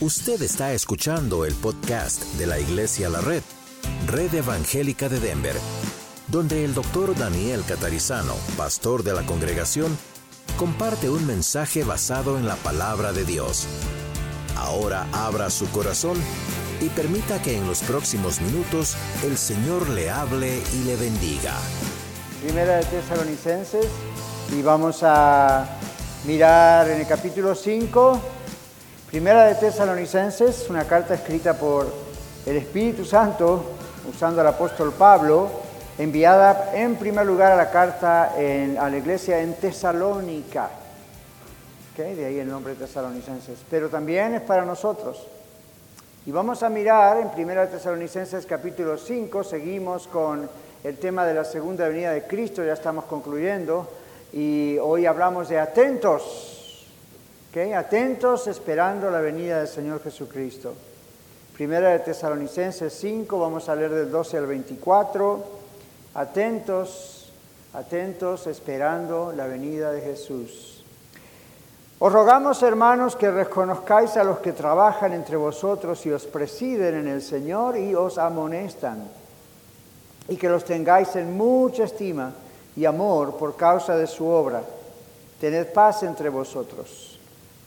Usted está escuchando el podcast de la Iglesia La Red, Red Evangélica de Denver, donde el doctor Daniel Catarizano, pastor de la congregación, comparte un mensaje basado en la palabra de Dios. Ahora abra su corazón y permita que en los próximos minutos el Señor le hable y le bendiga. Primera de Tesalonicenses y vamos a mirar en el capítulo 5, Primera de Tesalonicenses, una carta escrita por el Espíritu Santo, usando al apóstol Pablo, enviada en primer lugar a la carta a la iglesia en Tesalónica. De ahí el nombre de Tesalonicenses. Pero también es para nosotros. Y vamos a mirar en Primera Tesalonicenses capítulo 5, seguimos con el tema de la segunda venida de Cristo, ya estamos concluyendo, y hoy hablamos de atentos, atentos esperando la venida del Señor Jesucristo. Primera de Tesalonicenses 5, vamos a leer del 12 al 24, atentos, atentos esperando la venida de Jesús. Os rogamos, hermanos, que reconozcáis a los que trabajan entre vosotros y os presiden en el Señor y os amonestan, y que los tengáis en mucha estima y amor por causa de su obra. Tened paz entre vosotros.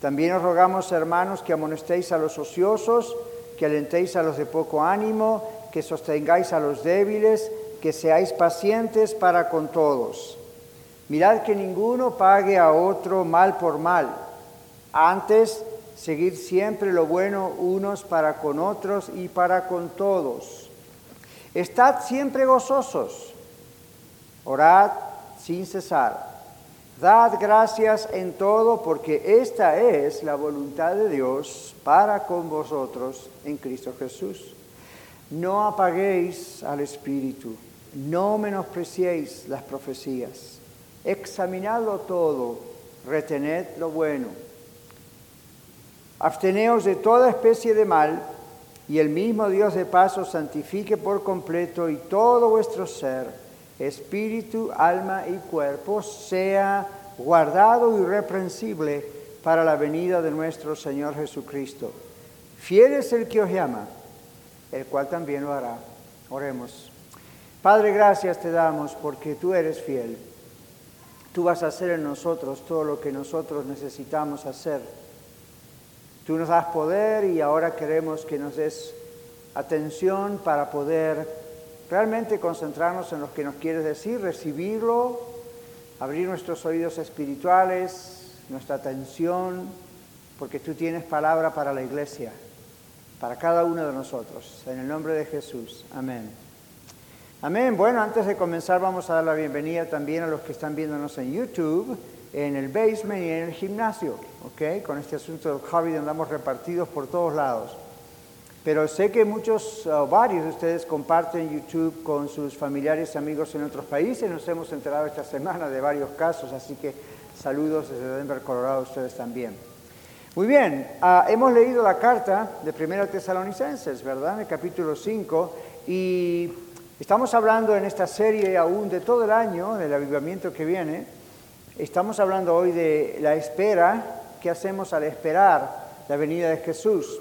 También os rogamos, hermanos, que amonestéis a los ociosos, que alentéis a los de poco ánimo, que sostengáis a los débiles, que seáis pacientes para con todos. Mirad que ninguno pague a otro mal por mal. Antes, seguid siempre lo bueno unos para con otros y para con todos. Estad siempre gozosos. Orad sin cesar. Dad gracias en todo porque esta es la voluntad de Dios para con vosotros en Cristo Jesús. No apaguéis al Espíritu, no menospreciéis las profecías examinadlo todo, retened lo bueno. Absteneos de toda especie de mal, y el mismo Dios de paso santifique por completo y todo vuestro ser, espíritu, alma y cuerpo, sea guardado irreprensible para la venida de nuestro Señor Jesucristo. Fiel es el que os llama, el cual también lo hará. Oremos. Padre, gracias te damos porque tú eres fiel. Tú vas a hacer en nosotros todo lo que nosotros necesitamos hacer. Tú nos das poder y ahora queremos que nos des atención para poder realmente concentrarnos en lo que nos quieres decir, recibirlo, abrir nuestros oídos espirituales, nuestra atención, porque tú tienes palabra para la iglesia, para cada uno de nosotros. En el nombre de Jesús. Amén. Amén. Bueno, antes de comenzar vamos a dar la bienvenida también a los que están viéndonos en YouTube, en el basement y en el gimnasio, ¿ok? Con este asunto del COVID andamos repartidos por todos lados. Pero sé que muchos, o varios de ustedes comparten YouTube con sus familiares y amigos en otros países. Nos hemos enterado esta semana de varios casos, así que saludos desde Denver, Colorado, a ustedes también. Muy bien, ah, hemos leído la carta de Primera Tesalonicenses, ¿verdad? En el capítulo 5, y Estamos hablando en esta serie aún de todo el año, del avivamiento que viene. Estamos hablando hoy de la espera, qué hacemos al esperar la venida de Jesús.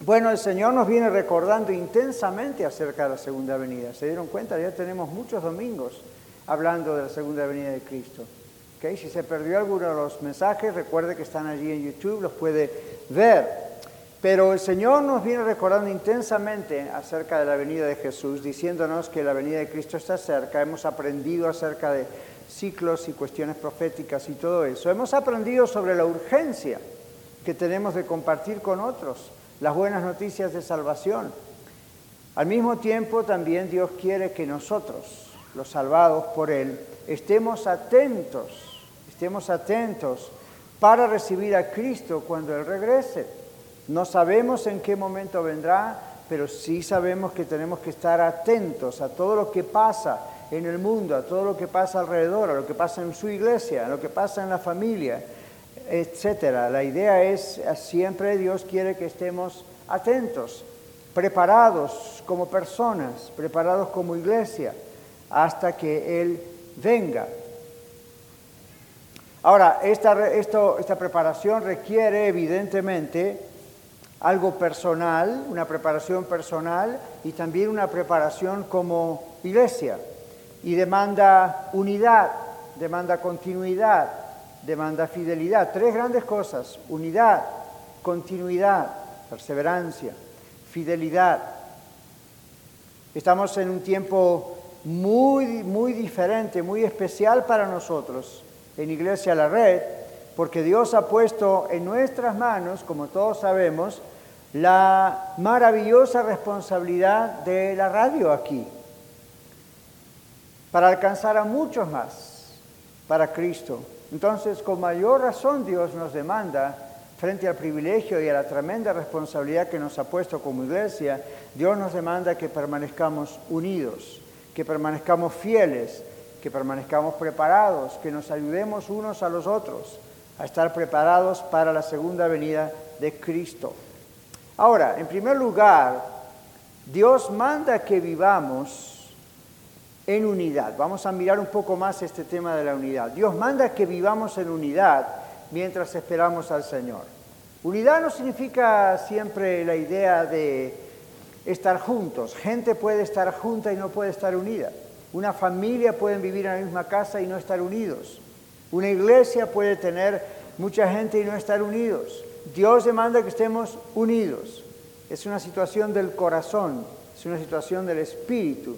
Bueno, el Señor nos viene recordando intensamente acerca de la segunda venida. ¿Se dieron cuenta? Ya tenemos muchos domingos hablando de la segunda venida de Cristo. ¿Okay? Si se perdió alguno de los mensajes, recuerde que están allí en YouTube, los puede ver. Pero el Señor nos viene recordando intensamente acerca de la venida de Jesús, diciéndonos que la venida de Cristo está cerca. Hemos aprendido acerca de ciclos y cuestiones proféticas y todo eso. Hemos aprendido sobre la urgencia que tenemos de compartir con otros las buenas noticias de salvación. Al mismo tiempo también Dios quiere que nosotros, los salvados por Él, estemos atentos, estemos atentos para recibir a Cristo cuando Él regrese. No sabemos en qué momento vendrá, pero sí sabemos que tenemos que estar atentos a todo lo que pasa en el mundo, a todo lo que pasa alrededor, a lo que pasa en su iglesia, a lo que pasa en la familia, etcétera. La idea es siempre Dios quiere que estemos atentos, preparados como personas, preparados como iglesia, hasta que Él venga. Ahora, esta, esta preparación requiere evidentemente algo personal, una preparación personal y también una preparación como iglesia. Y demanda unidad, demanda continuidad, demanda fidelidad. Tres grandes cosas, unidad, continuidad, perseverancia, fidelidad. Estamos en un tiempo muy, muy diferente, muy especial para nosotros en Iglesia La Red, porque Dios ha puesto en nuestras manos, como todos sabemos, la maravillosa responsabilidad de la radio aquí, para alcanzar a muchos más para Cristo. Entonces, con mayor razón Dios nos demanda, frente al privilegio y a la tremenda responsabilidad que nos ha puesto como iglesia, Dios nos demanda que permanezcamos unidos, que permanezcamos fieles, que permanezcamos preparados, que nos ayudemos unos a los otros a estar preparados para la segunda venida de Cristo. Ahora, en primer lugar, Dios manda que vivamos en unidad. Vamos a mirar un poco más este tema de la unidad. Dios manda que vivamos en unidad mientras esperamos al Señor. Unidad no significa siempre la idea de estar juntos. Gente puede estar junta y no puede estar unida. Una familia puede vivir en la misma casa y no estar unidos. Una iglesia puede tener mucha gente y no estar unidos. Dios demanda que estemos unidos. Es una situación del corazón, es una situación del espíritu.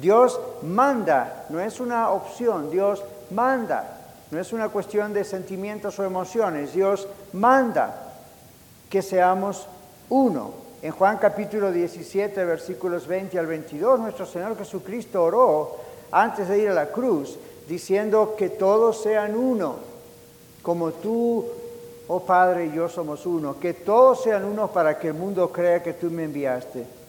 Dios manda, no es una opción, Dios manda. No es una cuestión de sentimientos o emociones, Dios manda que seamos uno. En Juan capítulo 17, versículos 20 al 22, nuestro Señor Jesucristo oró antes de ir a la cruz diciendo que todos sean uno, como tú, oh Padre, y yo somos uno, que todos sean uno para que el mundo crea que tú me enviaste.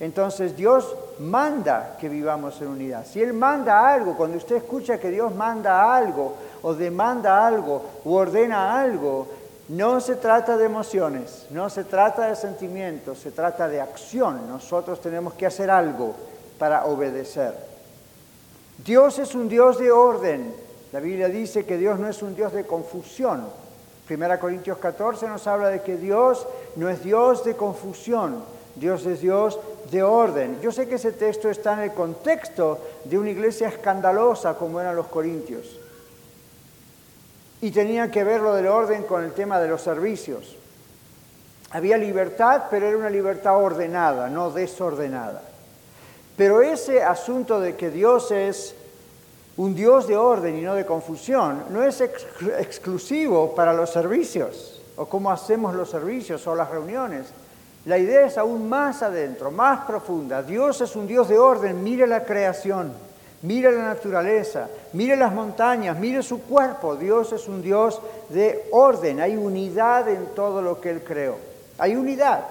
Entonces Dios manda que vivamos en unidad. Si Él manda algo, cuando usted escucha que Dios manda algo, o demanda algo, o ordena algo, no se trata de emociones, no se trata de sentimientos, se trata de acción. Nosotros tenemos que hacer algo para obedecer. Dios es un Dios de orden. La Biblia dice que Dios no es un Dios de confusión. Primera Corintios 14 nos habla de que Dios no es Dios de confusión, Dios es Dios de orden. Yo sé que ese texto está en el contexto de una iglesia escandalosa como eran los corintios. Y tenía que ver lo del orden con el tema de los servicios. Había libertad, pero era una libertad ordenada, no desordenada. Pero ese asunto de que Dios es un Dios de orden y no de confusión no es exclusivo para los servicios o cómo hacemos los servicios o las reuniones. La idea es aún más adentro, más profunda. Dios es un Dios de orden. Mire la creación, mire la naturaleza, mire las montañas, mire su cuerpo. Dios es un Dios de orden. Hay unidad en todo lo que Él creó. Hay unidad.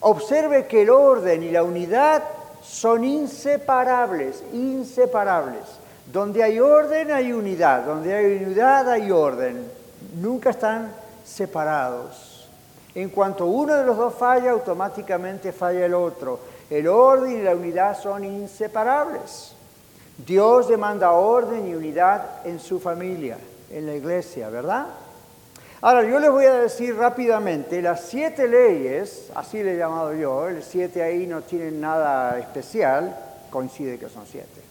Observe que el orden y la unidad son inseparables, inseparables. Donde hay orden hay unidad, donde hay unidad hay orden. Nunca están separados. En cuanto uno de los dos falla, automáticamente falla el otro. El orden y la unidad son inseparables. Dios demanda orden y unidad en su familia, en la iglesia, ¿verdad? Ahora, yo les voy a decir rápidamente, las siete leyes, así le he llamado yo, el siete ahí no tienen nada especial, coincide que son siete.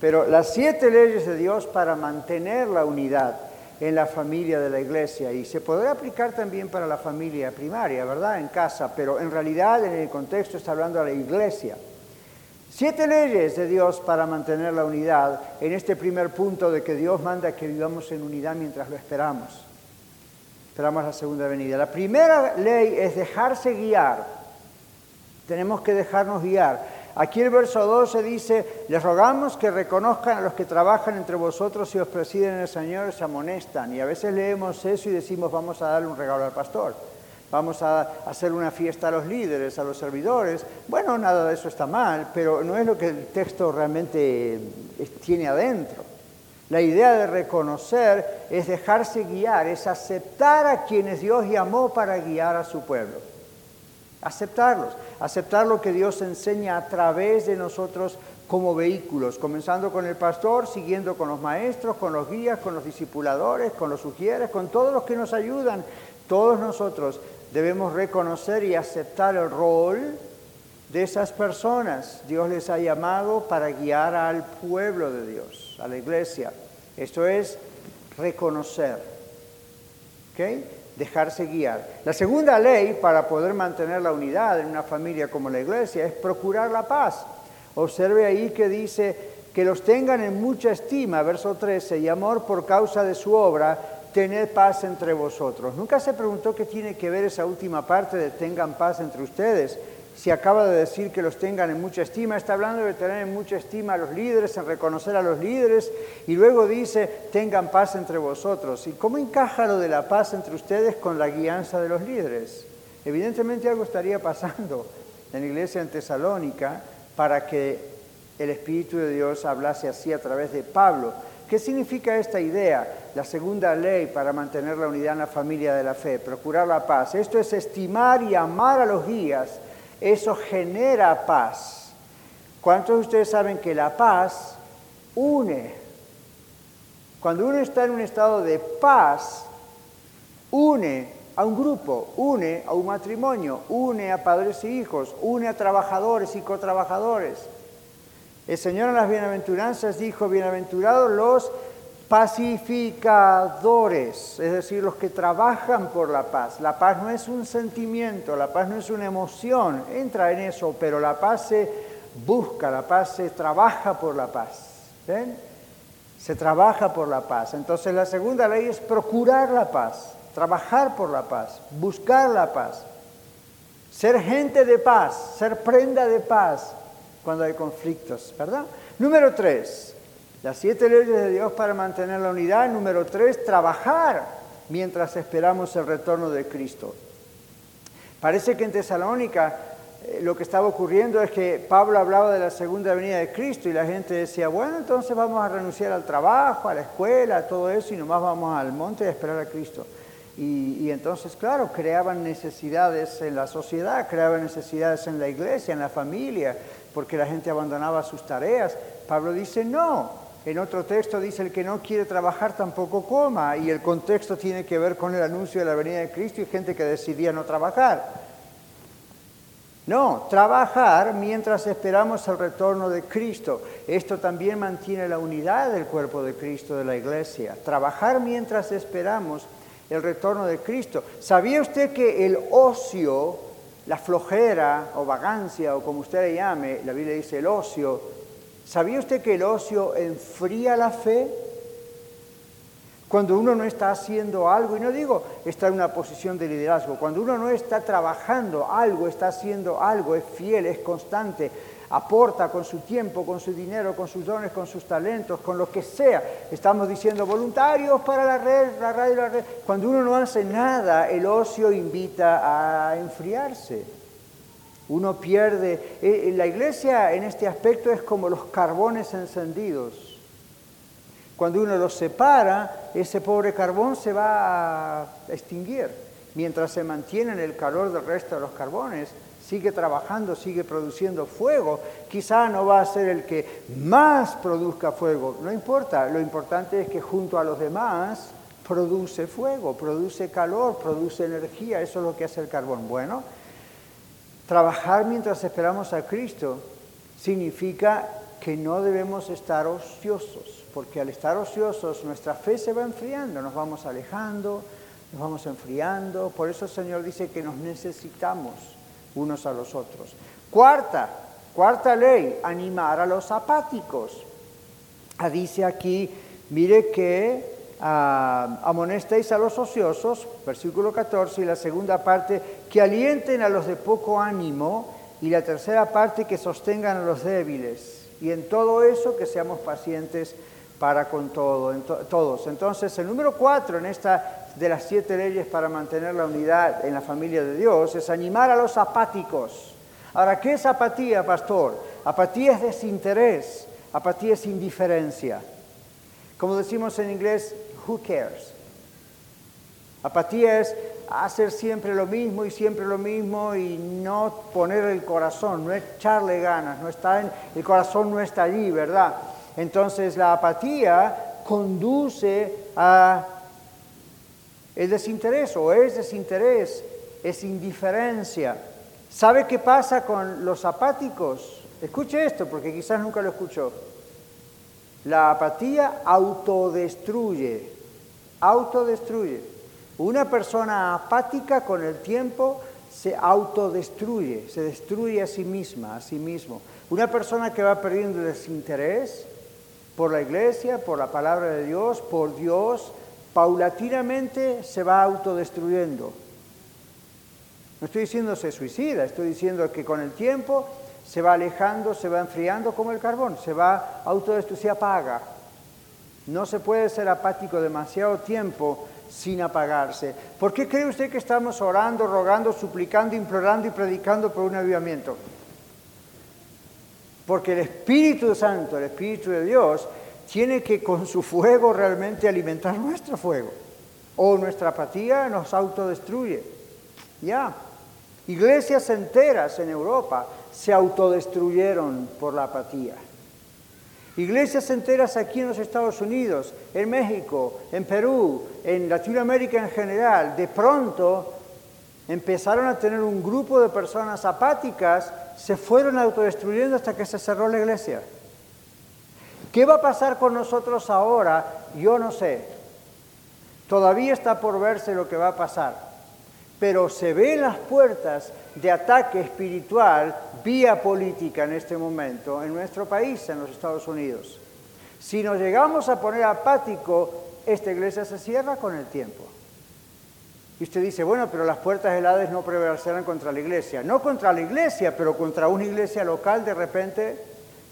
Pero las siete leyes de Dios para mantener la unidad en la familia de la iglesia y se podrá aplicar también para la familia primaria, ¿verdad? En casa, pero en realidad en el contexto está hablando de la iglesia. Siete leyes de Dios para mantener la unidad en este primer punto de que Dios manda que vivamos en unidad mientras lo esperamos. Esperamos la segunda venida. La primera ley es dejarse guiar. Tenemos que dejarnos guiar. Aquí el verso 12 dice, les rogamos que reconozcan a los que trabajan entre vosotros y os presiden el Señor se amonestan. Y a veces leemos eso y decimos, vamos a darle un regalo al pastor vamos a hacer una fiesta a los líderes, a los servidores. Bueno, nada de eso está mal, pero no es lo que el texto realmente tiene adentro. La idea de reconocer es dejarse guiar, es aceptar a quienes Dios llamó para guiar a su pueblo. Aceptarlos, aceptar lo que Dios enseña a través de nosotros como vehículos, comenzando con el pastor, siguiendo con los maestros, con los guías, con los discipuladores, con los sugieres, con todos los que nos ayudan, todos nosotros debemos reconocer y aceptar el rol de esas personas. Dios les ha llamado para guiar al pueblo de Dios, a la iglesia. Esto es reconocer, ¿ok? Dejarse guiar. La segunda ley para poder mantener la unidad en una familia como la iglesia es procurar la paz. Observe ahí que dice que los tengan en mucha estima, verso 13, y amor por causa de su obra, tener paz entre vosotros. Nunca se preguntó qué tiene que ver esa última parte de tengan paz entre ustedes. Si acaba de decir que los tengan en mucha estima, está hablando de tener en mucha estima a los líderes, en reconocer a los líderes, y luego dice tengan paz entre vosotros. ¿Y cómo encaja lo de la paz entre ustedes con la guianza de los líderes? Evidentemente algo estaría pasando en la iglesia en Tesalónica para que el Espíritu de Dios hablase así a través de Pablo. ¿Qué significa esta idea? La segunda ley para mantener la unidad en la familia de la fe, procurar la paz. Esto es estimar y amar a los guías. Eso genera paz. ¿Cuántos de ustedes saben que la paz une? Cuando uno está en un estado de paz, une a un grupo, une a un matrimonio, une a padres y hijos, une a trabajadores y cotrabajadores. El Señor en las bienaventuranzas dijo, bienaventurados los pacificadores, es decir, los que trabajan por la paz. La paz no es un sentimiento, la paz no es una emoción, entra en eso, pero la paz se busca, la paz se trabaja por la paz. ¿Ven? Se trabaja por la paz. Entonces la segunda ley es procurar la paz, trabajar por la paz, buscar la paz, ser gente de paz, ser prenda de paz, cuando hay conflictos, ¿verdad? Número tres, las siete leyes de Dios para mantener la unidad. Número tres, trabajar mientras esperamos el retorno de Cristo. Parece que en Tesalónica eh, lo que estaba ocurriendo es que Pablo hablaba de la segunda venida de Cristo y la gente decía, bueno, entonces vamos a renunciar al trabajo, a la escuela, a todo eso y nomás vamos al monte a esperar a Cristo. Y, y, entonces, claro, creaban necesidades en la sociedad, creaban necesidades en la iglesia, en la familia, porque la gente abandonaba sus tareas. Pablo dice, no. En otro texto dice, el que no quiere trabajar tampoco coma. Y el contexto tiene que ver con el anuncio de la venida de Cristo y gente que decidía no trabajar. No, trabajar mientras esperamos el retorno de Cristo. Esto también mantiene la unidad del cuerpo de Cristo, de la iglesia. Trabajar mientras esperamos el retorno de Cristo. ¿Sabía usted que el ocio la flojera o vagancia o como usted le llame, la Biblia dice el ocio, ¿sabía usted que el ocio enfría la fe? Cuando uno no está haciendo algo, y no digo está en una posición de liderazgo, cuando uno no está trabajando algo, está haciendo algo, es fiel, es constante, aporta con su tiempo, con su dinero, con sus dones, con sus talentos, con lo que sea. Estamos diciendo voluntarios para la red, la radio, la red. Cuando uno no hace nada, el ocio invita a enfriarse. Uno pierde. Eh, eh, la iglesia en este aspecto es como los carbones encendidos. Cuando uno los separa, ese pobre carbón se va a extinguir. Mientras se mantiene en el calor del resto de los carbones, sigue trabajando, sigue produciendo fuego. Quizá no va a ser el que más produzca fuego, no importa, lo importante es que junto a los demás produce fuego, produce calor, produce energía, eso es lo que hace el carbón. Bueno, trabajar mientras esperamos a Cristo significa que no debemos estar ociosos, porque al estar ociosos nuestra fe se va enfriando, nos vamos alejando, nos vamos enfriando, por eso el Señor dice que nos necesitamos unos a los otros. Cuarta, cuarta ley, animar a los apáticos. Ah, dice aquí, mire que ah, amonestéis a los ociosos, versículo 14, y la segunda parte, que alienten a los de poco ánimo, y la tercera parte, que sostengan a los débiles. Y en todo eso, que seamos pacientes para con todo, todos. Entonces, el número cuatro en esta de las siete leyes para mantener la unidad en la familia de Dios es animar a los apáticos. Ahora, ¿qué es apatía, pastor? Apatía es desinterés, apatía es indiferencia. Como decimos en inglés, who cares? Apatía es hacer siempre lo mismo y siempre lo mismo y no poner el corazón, no echarle ganas, no está en, el corazón no está allí, ¿verdad? Entonces la apatía conduce a el desinterés o es desinterés es indiferencia. ¿Sabe qué pasa con los apáticos? Escuche esto, porque quizás nunca lo escuchó. La apatía autodestruye, autodestruye. Una persona apática con el tiempo se autodestruye, se destruye a sí misma, a sí mismo. Una persona que va perdiendo desinterés por la iglesia, por la palabra de Dios, por Dios, paulatinamente se va autodestruyendo. No estoy diciendo se suicida, estoy diciendo que con el tiempo se va alejando, se va enfriando como el carbón, se va autodestruyendo, se apaga. No se puede ser apático demasiado tiempo sin apagarse. ¿Por qué cree usted que estamos orando, rogando, suplicando, implorando y predicando por un avivamiento? Porque el Espíritu Santo, el Espíritu de Dios, tiene que con su fuego realmente alimentar nuestro fuego. O nuestra apatía nos autodestruye. Ya. Iglesias enteras en Europa se autodestruyeron por la apatía. Iglesias enteras aquí en los Estados Unidos, en México, en Perú, en Latinoamérica en general, de pronto empezaron a tener un grupo de personas apáticas, se fueron autodestruyendo hasta que se cerró la iglesia. ¿Qué va a pasar con nosotros ahora? Yo no sé. Todavía está por verse lo que va a pasar pero se ven las puertas de ataque espiritual vía política en este momento en nuestro país, en los Estados Unidos. Si nos llegamos a poner apático, esta iglesia se cierra con el tiempo. Y usted dice, bueno, pero las puertas heladas no prevalecerán contra la iglesia. No contra la iglesia, pero contra una iglesia local de repente,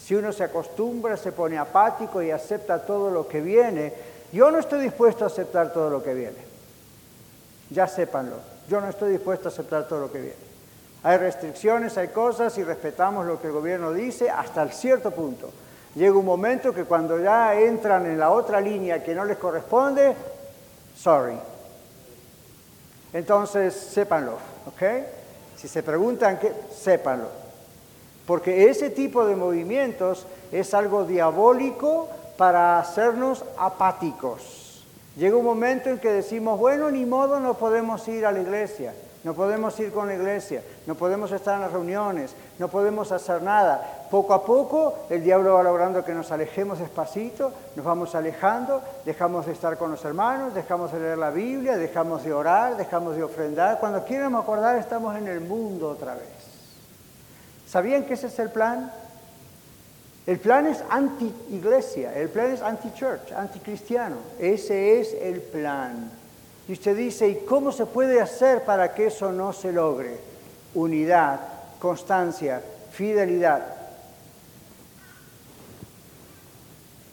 si uno se acostumbra, se pone apático y acepta todo lo que viene, yo no estoy dispuesto a aceptar todo lo que viene. Ya sépanlo. Yo no estoy dispuesto a aceptar todo lo que viene. Hay restricciones, hay cosas y respetamos lo que el gobierno dice hasta cierto punto. Llega un momento que cuando ya entran en la otra línea que no les corresponde, sorry. Entonces, sépanlo, ¿ok? Si se preguntan qué, sépanlo. Porque ese tipo de movimientos es algo diabólico para hacernos apáticos. Llega un momento en que decimos, bueno, ni modo, no podemos ir a la iglesia, no podemos ir con la iglesia, no podemos estar en las reuniones, no podemos hacer nada. Poco a poco el diablo va logrando que nos alejemos despacito, nos vamos alejando, dejamos de estar con los hermanos, dejamos de leer la Biblia, dejamos de orar, dejamos de ofrendar. Cuando queremos acordar estamos en el mundo otra vez. ¿Sabían que ese es el plan? El plan es anti-iglesia, el plan es anti-church, anti-cristiano. Ese es el plan. Y usted dice, ¿y cómo se puede hacer para que eso no se logre? Unidad, constancia, fidelidad.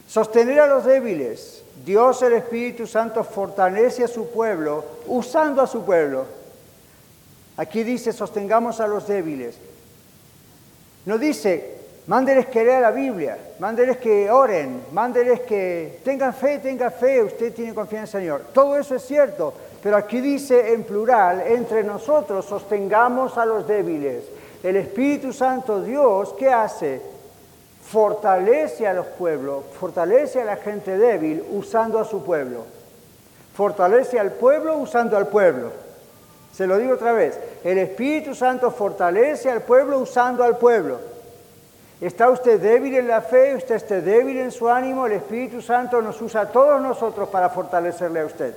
Sostener a los débiles. Dios el Espíritu Santo fortalece a su pueblo usando a su pueblo. Aquí dice, sostengamos a los débiles. No dice, Mándeles que lean la Biblia, mándeles que oren, mándeles que tengan fe, tengan fe, usted tiene confianza en el Señor. Todo eso es cierto, pero aquí dice en plural, entre nosotros sostengamos a los débiles. El Espíritu Santo Dios, ¿qué hace? Fortalece a los pueblos, fortalece a la gente débil usando a su pueblo. Fortalece al pueblo usando al pueblo. Se lo digo otra vez, el Espíritu Santo fortalece al pueblo usando al pueblo. ¿Está usted débil en la fe? ¿Usted está débil en su ánimo? El Espíritu Santo nos usa a todos nosotros para fortalecerle a usted.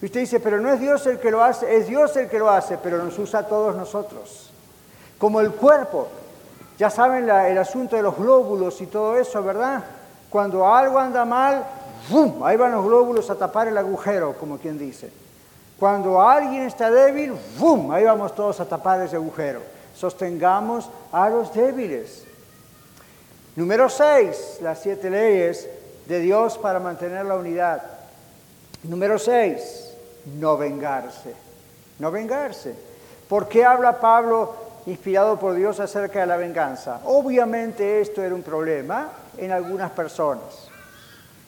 Y usted dice, pero no es Dios el que lo hace, es Dios el que lo hace, pero nos usa a todos nosotros. Como el cuerpo. Ya saben el asunto de los glóbulos y todo eso, ¿verdad? Cuando algo anda mal, ¡bum! ahí van los glóbulos a tapar el agujero, como quien dice. Cuando alguien está débil, ¡bum! ahí vamos todos a tapar ese agujero. Sostengamos a los débiles. Número 6, las siete leyes de Dios para mantener la unidad. Número 6, no vengarse. No vengarse. ¿Por qué habla Pablo, inspirado por Dios, acerca de la venganza? Obviamente esto era un problema en algunas personas.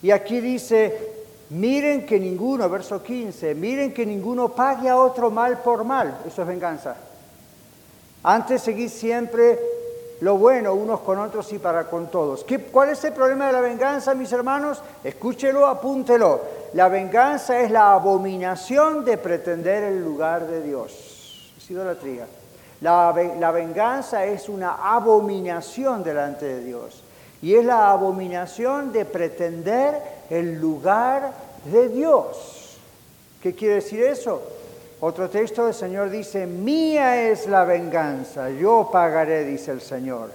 Y aquí dice, miren que ninguno, verso 15, miren que ninguno pague a otro mal por mal. Eso es venganza. Antes seguid siempre lo bueno unos con otros y para con todos. ¿Qué, ¿Cuál es el problema de la venganza, mis hermanos? Escúchelo, apúntelo. La venganza es la abominación de pretender el lugar de Dios. idolatría. La, la venganza es una abominación delante de Dios. Y es la abominación de pretender el lugar de Dios. ¿Qué quiere decir eso? Otro texto del Señor dice, mía es la venganza, yo pagaré, dice el Señor.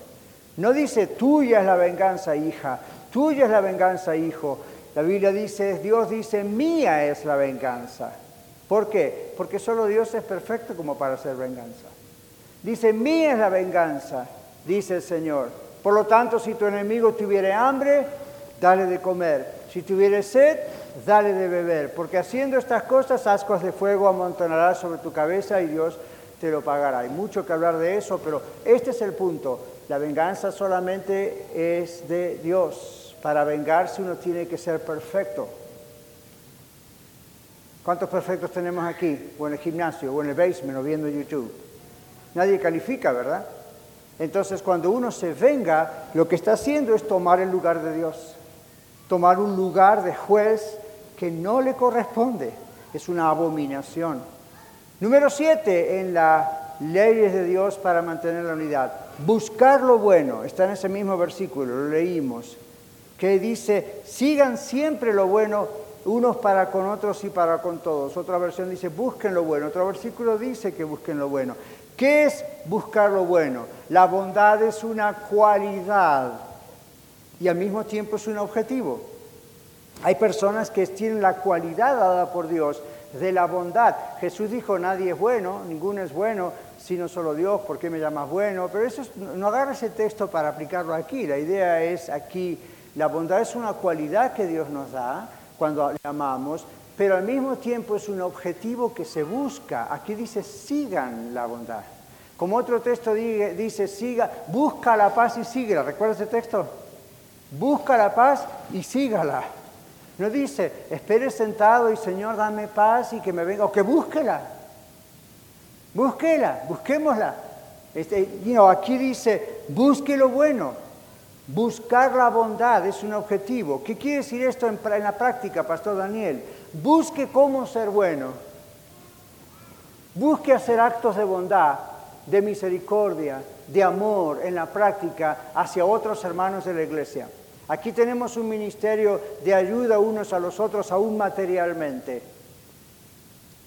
No dice, tuya es la venganza, hija, tuya es la venganza, hijo. La Biblia dice, Dios dice, mía es la venganza. ¿Por qué? Porque solo Dios es perfecto como para hacer venganza. Dice, mía es la venganza, dice el Señor. Por lo tanto, si tu enemigo tuviere hambre, dale de comer. Si tuviere sed, dale de beber, porque haciendo estas cosas ascuas de fuego amontonarás sobre tu cabeza y Dios te lo pagará. Hay mucho que hablar de eso, pero este es el punto. La venganza solamente es de Dios. Para vengarse uno tiene que ser perfecto. ¿Cuántos perfectos tenemos aquí? O en el gimnasio, o en el basement, o viendo YouTube. Nadie califica, ¿verdad? Entonces cuando uno se venga, lo que está haciendo es tomar el lugar de Dios. Tomar un lugar de juez que no le corresponde. Es una abominación. Número siete en las leyes de Dios para mantener la unidad. Buscar lo bueno. Está en ese mismo versículo, lo leímos. Que dice, sigan siempre lo bueno unos para con otros y para con todos. Otra versión dice, busquen lo bueno. Otro versículo dice que busquen lo bueno. ¿Qué es buscar lo bueno? La bondad es una cualidad y al mismo tiempo es un objetivo. Hay personas que tienen la cualidad dada por Dios de la bondad. Jesús dijo, nadie es bueno, ninguno es bueno, sino solo Dios, ¿por qué me llamas bueno? Pero eso no agarra ese texto para aplicarlo aquí. La idea es aquí, la bondad es una cualidad que Dios nos da cuando le amamos, pero al mismo tiempo es un objetivo que se busca. Aquí dice, sigan la bondad. Como otro texto dice, siga, busca la paz y síguela. ¿Recuerda ese texto? Busca la paz y sígala. No dice, espere sentado y Señor, dame paz y que me venga, o que búsquela. Búsquela, busquémosla. Este, aquí dice, busque lo bueno. Buscar la bondad es un objetivo. ¿Qué quiere decir esto en, en la práctica, Pastor Daniel? Busque cómo ser bueno. Busque hacer actos de bondad, de misericordia, de amor en la práctica hacia otros hermanos de la iglesia. Aquí tenemos un ministerio de ayuda unos a los otros, aún materialmente.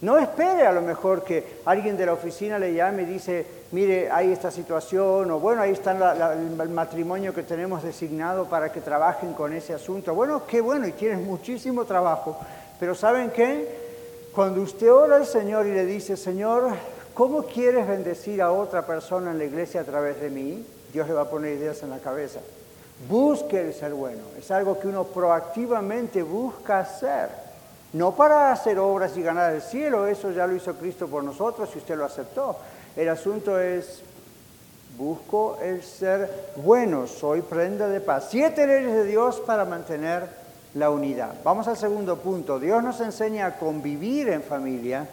No espere a lo mejor que alguien de la oficina le llame y dice, mire, hay esta situación, o bueno, ahí está el matrimonio que tenemos designado para que trabajen con ese asunto. Bueno, qué bueno, y tienes muchísimo trabajo. Pero ¿saben qué? Cuando usted ora al Señor y le dice, Señor, ¿cómo quieres bendecir a otra persona en la iglesia a través de mí? Dios le va a poner ideas en la cabeza. Busque el ser bueno. Es algo que uno proactivamente busca hacer. No para hacer obras y ganar el cielo, eso ya lo hizo Cristo por nosotros y usted lo aceptó. El asunto es, busco el ser bueno, soy prenda de paz. Siete leyes de Dios para mantener la unidad. Vamos al segundo punto. Dios nos enseña a convivir en familia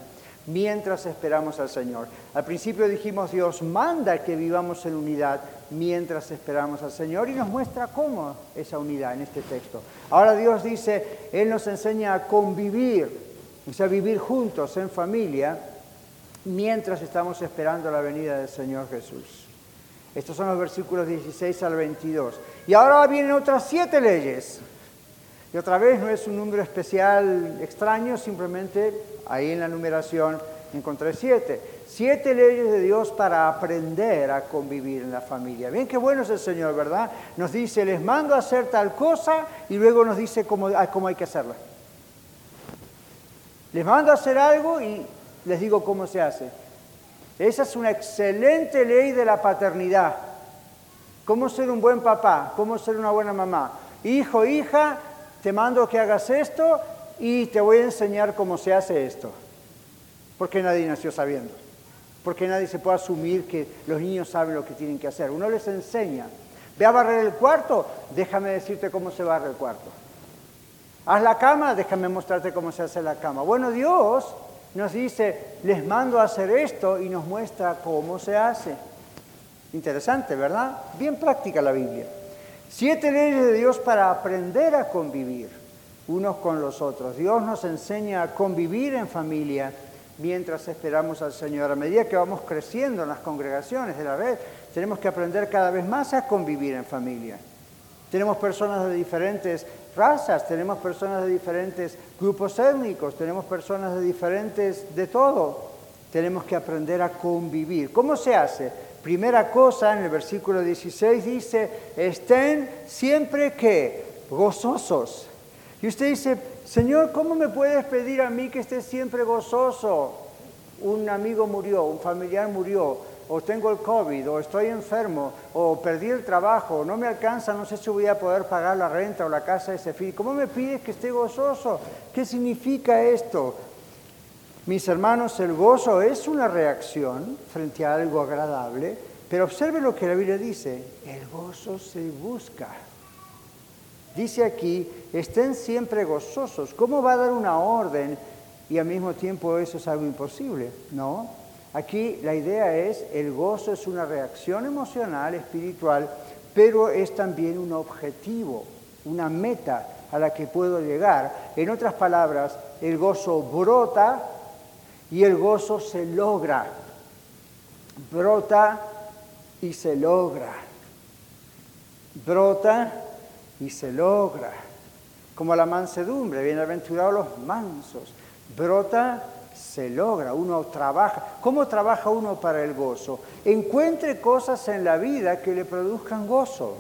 mientras esperamos al Señor. Al principio dijimos, Dios manda que vivamos en unidad mientras esperamos al Señor y nos muestra cómo esa unidad en este texto. Ahora Dios dice, Él nos enseña a convivir, o sea, vivir juntos en familia mientras estamos esperando la venida del Señor Jesús. Estos son los versículos 16 al 22. Y ahora vienen otras siete leyes. Y otra vez no es un número especial extraño, simplemente ahí en la numeración encontré siete. Siete leyes de Dios para aprender a convivir en la familia. Bien, qué bueno es el Señor, ¿verdad? Nos dice, les mando a hacer tal cosa y luego nos dice cómo, cómo hay que hacerla. Les mando a hacer algo y les digo cómo se hace. Esa es una excelente ley de la paternidad. Cómo ser un buen papá, cómo ser una buena mamá. Hijo, hija, te mando que hagas esto y te voy a enseñar cómo se hace esto. Porque nadie nació sabiendo. Porque nadie se puede asumir que los niños saben lo que tienen que hacer. Uno les enseña. Ve a barrer el cuarto, déjame decirte cómo se barre el cuarto. Haz la cama, déjame mostrarte cómo se hace la cama. Bueno, Dios nos dice, les mando a hacer esto y nos muestra cómo se hace. Interesante, ¿verdad? Bien práctica la Biblia. Siete leyes de Dios para aprender a convivir unos con los otros. Dios nos enseña a convivir en familia mientras esperamos al Señor. A medida que vamos creciendo en las congregaciones de la red, tenemos que aprender cada vez más a convivir en familia. Tenemos personas de diferentes razas, tenemos personas de diferentes grupos étnicos, tenemos personas de diferentes, de todo. Tenemos que aprender a convivir. ¿Cómo se hace? Primera cosa, en el versículo 16 dice, estén siempre que gozosos. Y usted dice, Señor, ¿cómo me puedes pedir a mí que esté siempre gozoso? Un amigo murió, un familiar murió, o tengo el COVID, o estoy enfermo, o perdí el trabajo, no me alcanza, no sé si voy a poder pagar la renta o la casa de ese fin. ¿Cómo me pides que esté gozoso? ¿Qué significa esto? Mis hermanos, el gozo es una reacción frente a algo agradable, pero observe lo que la Biblia dice, el gozo se busca. Dice aquí, estén siempre gozosos. ¿Cómo va a dar una orden y al mismo tiempo eso es algo imposible? No, Aquí la idea es, el gozo es una reacción emocional, espiritual, pero es también un objetivo, una meta a la que puedo llegar. En otras palabras, el gozo brota y el gozo se logra. Brota y se logra. Brota y se logra. Como la mansedumbre, bienaventurados los mansos. Brota se logra, uno trabaja. ¿Cómo trabaja uno para el gozo? Encuentre cosas en la vida que le produzcan gozo.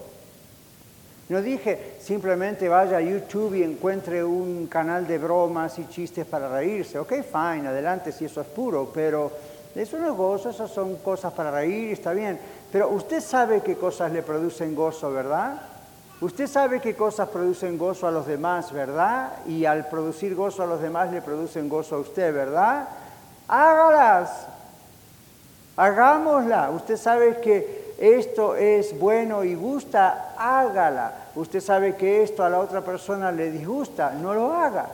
No dije simplemente vaya a YouTube y encuentre un canal de bromas y chistes para reírse. Ok, fine, adelante si eso es puro, pero eso no es gozo, esas son cosas para reír, está bien. Pero usted sabe qué cosas le producen gozo, ¿verdad? Usted sabe qué cosas producen gozo a los demás, ¿verdad? Y al producir gozo a los demás le producen gozo a usted, ¿verdad? Hágalas. Hagámosla. Usted sabe que esto es bueno y gusta, hágala. Usted sabe que esto a la otra persona le disgusta, no lo haga.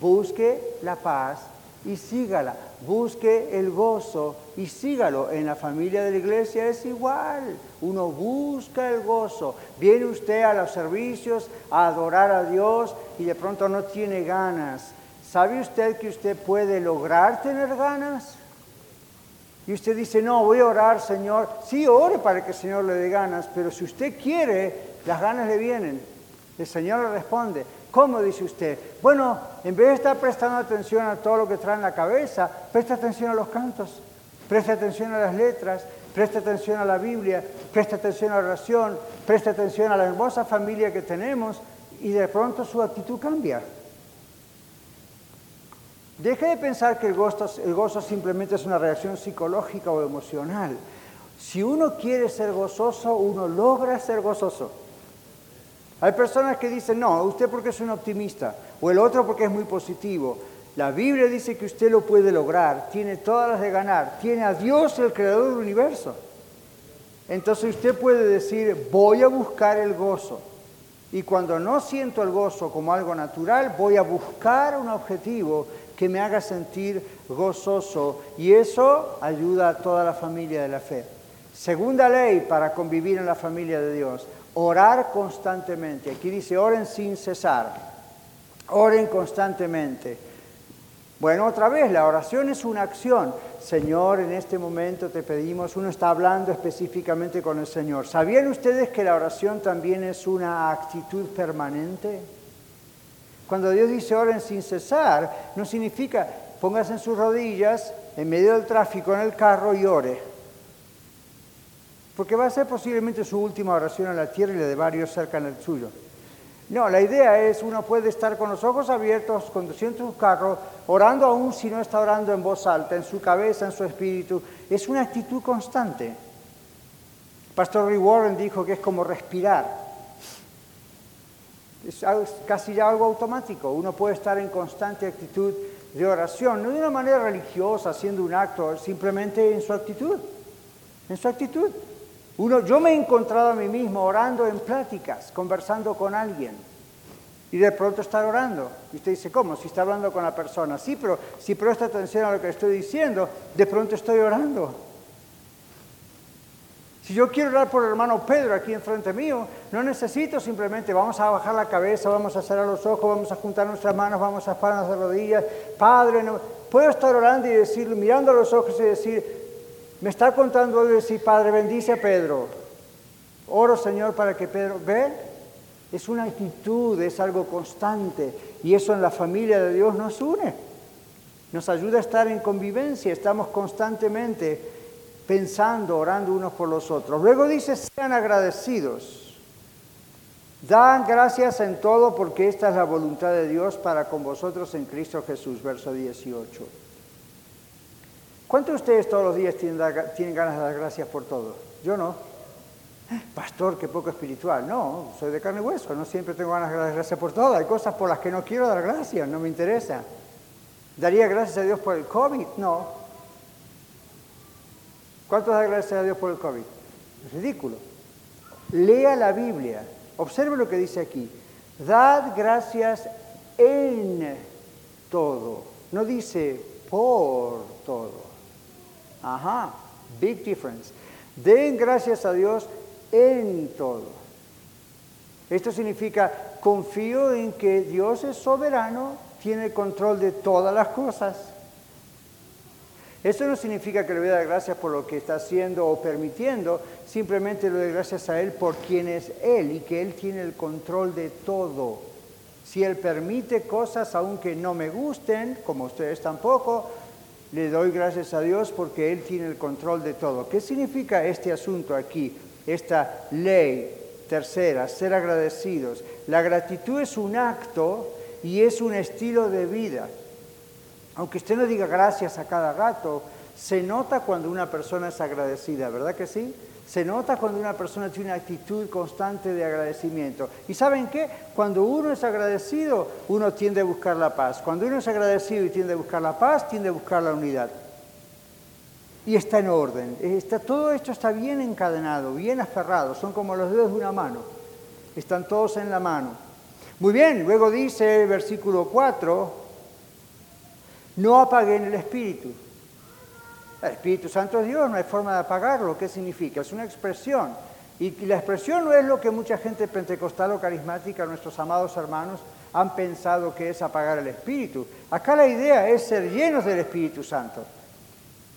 Busque la paz y sígala. Busque el gozo y sígalo. En la familia de la iglesia es igual. Uno busca el gozo. Viene usted a los servicios a adorar a Dios y de pronto no tiene ganas. ¿Sabe usted que usted puede lograr tener ganas? Y usted dice, no, voy a orar, Señor. Sí, ore para que el Señor le dé ganas, pero si usted quiere, las ganas le vienen. El Señor le responde, ¿Cómo dice usted? Bueno, en vez de estar prestando atención a todo lo que trae en la cabeza, presta atención a los cantos, presta atención a las letras, presta atención a la Biblia, presta atención a la oración, presta atención a la hermosa familia que tenemos y de pronto su actitud cambia. Deje de pensar que el gozo, el gozo simplemente es una reacción psicológica o emocional. Si uno quiere ser gozoso, uno logra ser gozoso. Hay personas que dicen, no, usted porque es un optimista, o el otro porque es muy positivo. La Biblia dice que usted lo puede lograr, tiene todas las de ganar, tiene a Dios el creador del universo. Entonces usted puede decir, voy a buscar el gozo. Y cuando no siento el gozo como algo natural, voy a buscar un objetivo que me haga sentir gozoso. Y eso ayuda a toda la familia de la fe. Segunda ley para convivir en la familia de Dios. Orar constantemente. Aquí dice, oren sin cesar. Oren constantemente. Bueno, otra vez, la oración es una acción. Señor, en este momento te pedimos, uno está hablando específicamente con el Señor. ¿Sabían ustedes que la oración también es una actitud permanente? Cuando Dios dice oren sin cesar, no significa póngase en sus rodillas en medio del tráfico en el carro y ore porque va a ser posiblemente su última oración en la tierra y la de varios cerca del suyo. No, la idea es, uno puede estar con los ojos abiertos, conduciendo su carro, orando aún si no está orando en voz alta, en su cabeza, en su espíritu. Es una actitud constante. Pastor Rick Warren dijo que es como respirar. Es casi ya algo automático. Uno puede estar en constante actitud de oración, no de una manera religiosa, haciendo un acto, simplemente en su actitud. En su actitud. Uno, yo me he encontrado a mí mismo orando en pláticas, conversando con alguien. Y de pronto estar orando. Y usted dice, ¿cómo? Si está hablando con la persona. Sí, pero si presta atención a lo que estoy diciendo, de pronto estoy orando. Si yo quiero orar por el hermano Pedro aquí enfrente mío, no necesito simplemente vamos a bajar la cabeza, vamos a cerrar los ojos, vamos a juntar nuestras manos, vamos a parar las rodillas. Padre, no. puedo estar orando y decirle, mirando a los ojos y decir, me está contando y decir, Padre, bendice a Pedro. Oro, Señor, para que Pedro, ¿ve? Es una actitud, es algo constante. Y eso en la familia de Dios nos une. Nos ayuda a estar en convivencia, estamos constantemente pensando, orando unos por los otros. Luego dice, sean agradecidos. Dan gracias en todo porque esta es la voluntad de Dios para con vosotros en Cristo Jesús, verso 18. ¿Cuántos de ustedes todos los días tienen, ganas de dar gracias por todo? Yo no. Pastor, qué poco espiritual. No, soy de carne y hueso, no siempre tengo ganas de dar gracias por todo. Hay cosas por las que no quiero dar gracias, no me interesa. ¿Daría gracias a Dios por el COVID? No. ¿Cuántos da gracias a Dios por el COVID? Ridículo. Lea la Biblia. Observe lo que dice aquí. Dad gracias en todo. No dice por todo. Ajá, big difference. Den gracias a Dios en todo. Esto significa, confío en que Dios es soberano, tiene control de todas las cosas eso no significa que le voy a dar gracias por lo que está haciendo o permitiendo, simplemente le doy gracias a Él por quien es Él y que Él tiene el control de todo. Si Él permite cosas aunque no me gusten, como ustedes tampoco, le doy gracias a Dios porque Él tiene el control de todo. ¿Qué significa este asunto aquí? Esta ley tercera, ser agradecidos. La gratitud es un acto y es un estilo de vida. Aunque usted no diga gracias a cada gato, se nota cuando una persona es agradecida, ¿verdad que sí? Se nota cuando una persona tiene una actitud constante de agradecimiento. ¿Y saben qué? Cuando uno es agradecido, uno tiende a buscar la paz. Cuando uno es agradecido y tiende a buscar la paz, tiende a buscar la unidad. Y está en orden. Está, todo esto está bien encadenado, bien aferrado. Son como los dedos de una mano. Están todos en la mano. Muy bien, luego dice el versículo 4, no apaguen el Espíritu. El Espíritu Santo es Dios, no hay forma de apagarlo. ¿Qué significa? Es una expresión. Y la expresión no es lo que mucha gente pentecostal o carismática, nuestros amados hermanos, han pensado que es apagar el Espíritu. Acá la idea es ser llenos del Espíritu Santo.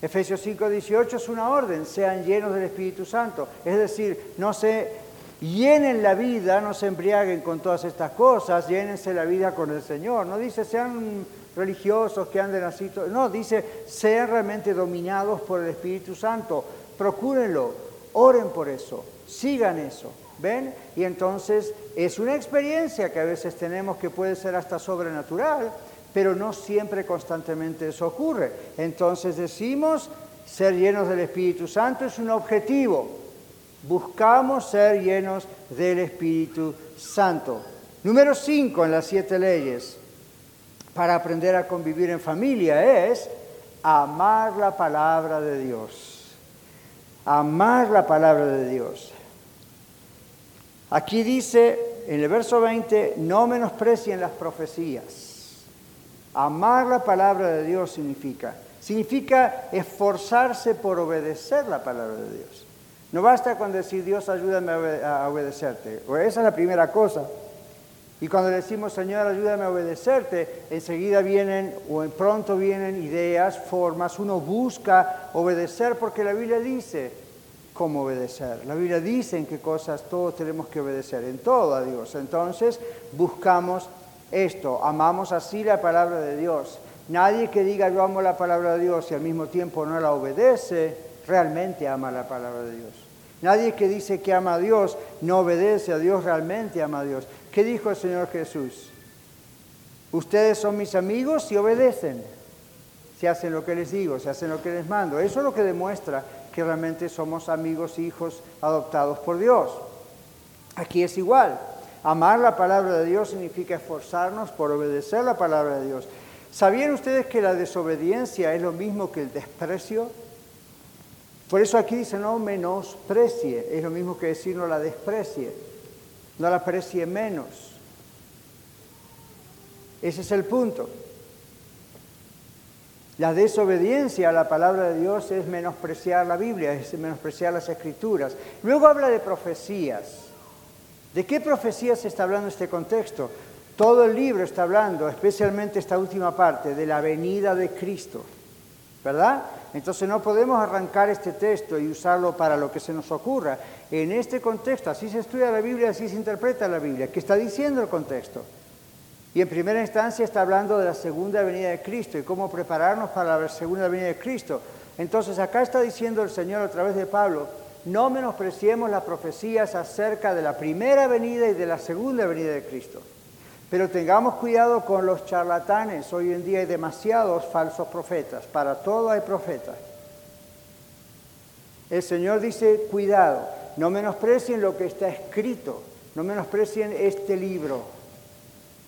Efesios 5:18 es una orden, sean llenos del Espíritu Santo. Es decir, no se llenen la vida, no se embriaguen con todas estas cosas, llénense la vida con el Señor. No dice sean religiosos que anden así. No, dice, sean realmente dominados por el Espíritu Santo. Procúrenlo, oren por eso, sigan eso. ¿Ven? Y entonces es una experiencia que a veces tenemos que puede ser hasta sobrenatural, pero no siempre constantemente eso ocurre. Entonces decimos, ser llenos del Espíritu Santo es un objetivo. Buscamos ser llenos del Espíritu Santo. Número 5 en las siete leyes para aprender a convivir en familia es amar la palabra de Dios. Amar la palabra de Dios. Aquí dice en el verso 20, no menosprecien las profecías. Amar la palabra de Dios significa, significa esforzarse por obedecer la palabra de Dios. No basta con decir Dios ayúdame a obedecerte. esa es la primera cosa. Y cuando decimos, Señor, ayúdame a obedecerte, enseguida vienen o pronto vienen ideas, formas, uno busca obedecer porque la Biblia dice cómo obedecer. La Biblia dice en qué cosas todos tenemos que obedecer, en todo a Dios. Entonces buscamos esto, amamos así la palabra de Dios. Nadie que diga yo amo la palabra de Dios y al mismo tiempo no la obedece, realmente ama la palabra de Dios. Nadie que dice que ama a Dios no obedece a Dios, realmente ama a Dios. ¿Qué dijo el Señor Jesús? Ustedes son mis amigos si obedecen, si hacen lo que les digo, si hacen lo que les mando. Eso es lo que demuestra que realmente somos amigos, hijos adoptados por Dios. Aquí es igual. Amar la palabra de Dios significa esforzarnos por obedecer la palabra de Dios. ¿Sabían ustedes que la desobediencia es lo mismo que el desprecio? Por eso aquí dice no menosprecie, es lo mismo que decir no la desprecie no la aprecie menos. Ese es el punto. La desobediencia a la palabra de Dios es menospreciar la Biblia, es menospreciar las escrituras. Luego habla de profecías. ¿De qué profecías está hablando este contexto? Todo el libro está hablando, especialmente esta última parte, de la venida de Cristo. ¿Verdad? Entonces no podemos arrancar este texto y usarlo para lo que se nos ocurra. En este contexto, así se estudia la Biblia, así se interpreta la Biblia. ¿Qué está diciendo el contexto? Y en primera instancia está hablando de la segunda venida de Cristo y cómo prepararnos para la segunda venida de Cristo. Entonces acá está diciendo el Señor a través de Pablo, no menospreciemos las profecías acerca de la primera venida y de la segunda venida de Cristo. Pero tengamos cuidado con los charlatanes. Hoy en día hay demasiados falsos profetas. Para todo hay profetas. El Señor dice, cuidado, no menosprecien lo que está escrito, no menosprecien este libro.